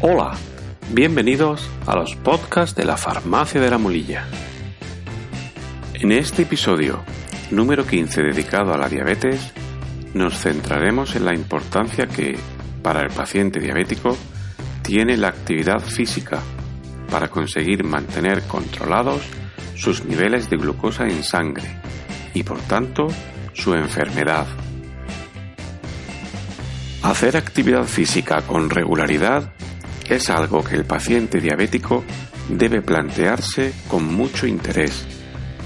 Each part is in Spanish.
Hola, bienvenidos a los podcasts de la Farmacia de la Mulilla. En este episodio, número 15 dedicado a la diabetes, nos centraremos en la importancia que, para el paciente diabético, tiene la actividad física para conseguir mantener controlados sus niveles de glucosa en sangre y, por tanto, su enfermedad. Hacer actividad física con regularidad es algo que el paciente diabético debe plantearse con mucho interés,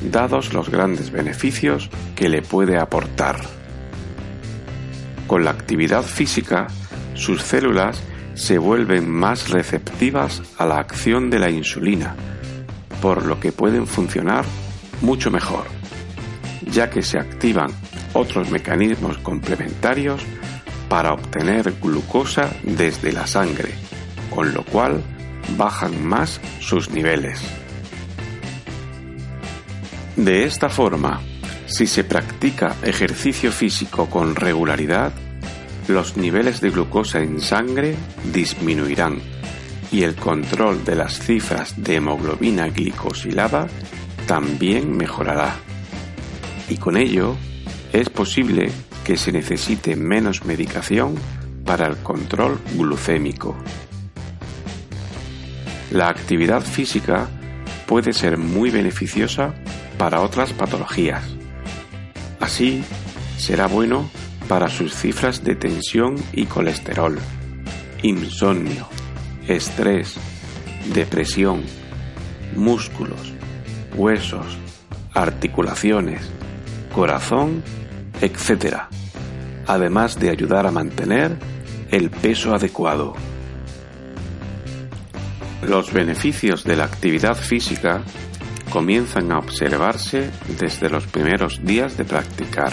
dados los grandes beneficios que le puede aportar. Con la actividad física, sus células se vuelven más receptivas a la acción de la insulina, por lo que pueden funcionar mucho mejor, ya que se activan otros mecanismos complementarios para obtener glucosa desde la sangre con lo cual bajan más sus niveles. De esta forma, si se practica ejercicio físico con regularidad, los niveles de glucosa en sangre disminuirán y el control de las cifras de hemoglobina glicosilada también mejorará. Y con ello es posible que se necesite menos medicación para el control glucémico. La actividad física puede ser muy beneficiosa para otras patologías. Así, será bueno para sus cifras de tensión y colesterol, insomnio, estrés, depresión, músculos, huesos, articulaciones, corazón, etc. Además de ayudar a mantener el peso adecuado. Los beneficios de la actividad física comienzan a observarse desde los primeros días de practicar.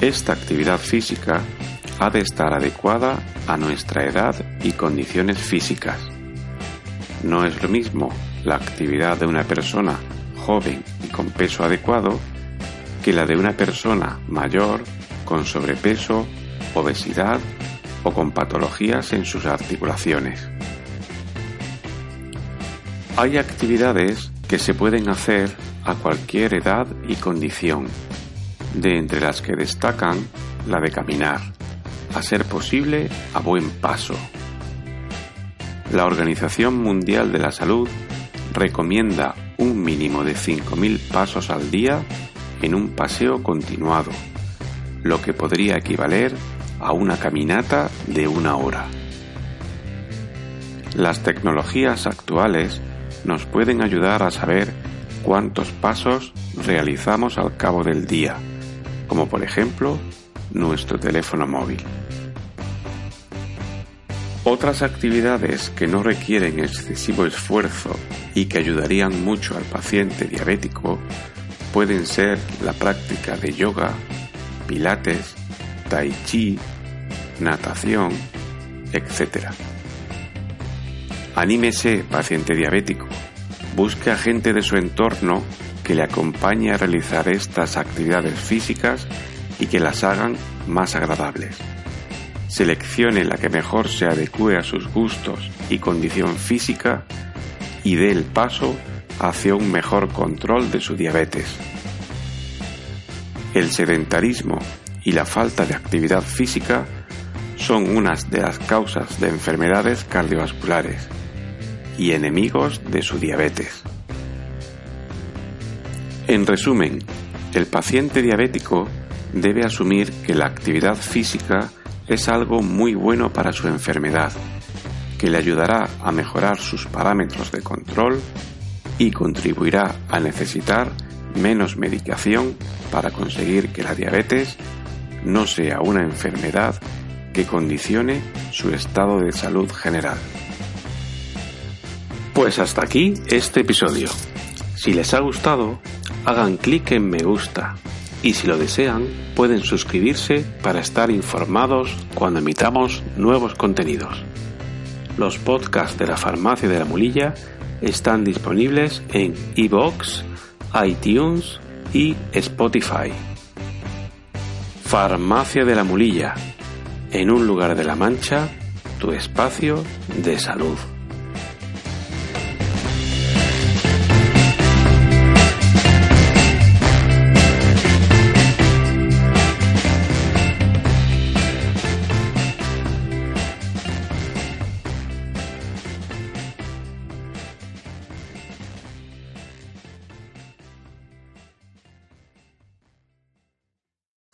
Esta actividad física ha de estar adecuada a nuestra edad y condiciones físicas. No es lo mismo la actividad de una persona joven y con peso adecuado que la de una persona mayor con sobrepeso, obesidad o con patologías en sus articulaciones. Hay actividades que se pueden hacer a cualquier edad y condición, de entre las que destacan la de caminar, a ser posible a buen paso. La Organización Mundial de la Salud recomienda un mínimo de 5.000 pasos al día en un paseo continuado, lo que podría equivaler a una caminata de una hora. Las tecnologías actuales nos pueden ayudar a saber cuántos pasos realizamos al cabo del día, como por ejemplo nuestro teléfono móvil. Otras actividades que no requieren excesivo esfuerzo y que ayudarían mucho al paciente diabético pueden ser la práctica de yoga, pilates, tai chi, natación, etc. Anímese, paciente diabético. Busque a gente de su entorno que le acompañe a realizar estas actividades físicas y que las hagan más agradables. Seleccione la que mejor se adecue a sus gustos y condición física y dé el paso hacia un mejor control de su diabetes. El sedentarismo y la falta de actividad física son unas de las causas de enfermedades cardiovasculares y enemigos de su diabetes. En resumen, el paciente diabético debe asumir que la actividad física es algo muy bueno para su enfermedad que le ayudará a mejorar sus parámetros de control y contribuirá a necesitar menos medicación para conseguir que la diabetes no sea una enfermedad que condicione su estado de salud general. Pues hasta aquí este episodio. Si les ha gustado, hagan clic en me gusta y si lo desean pueden suscribirse para estar informados cuando emitamos nuevos contenidos. Los podcasts de la Farmacia de la Mulilla están disponibles en iBox, iTunes y Spotify. Farmacia de la Mulilla, en un lugar de la Mancha, tu espacio de salud.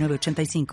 906985.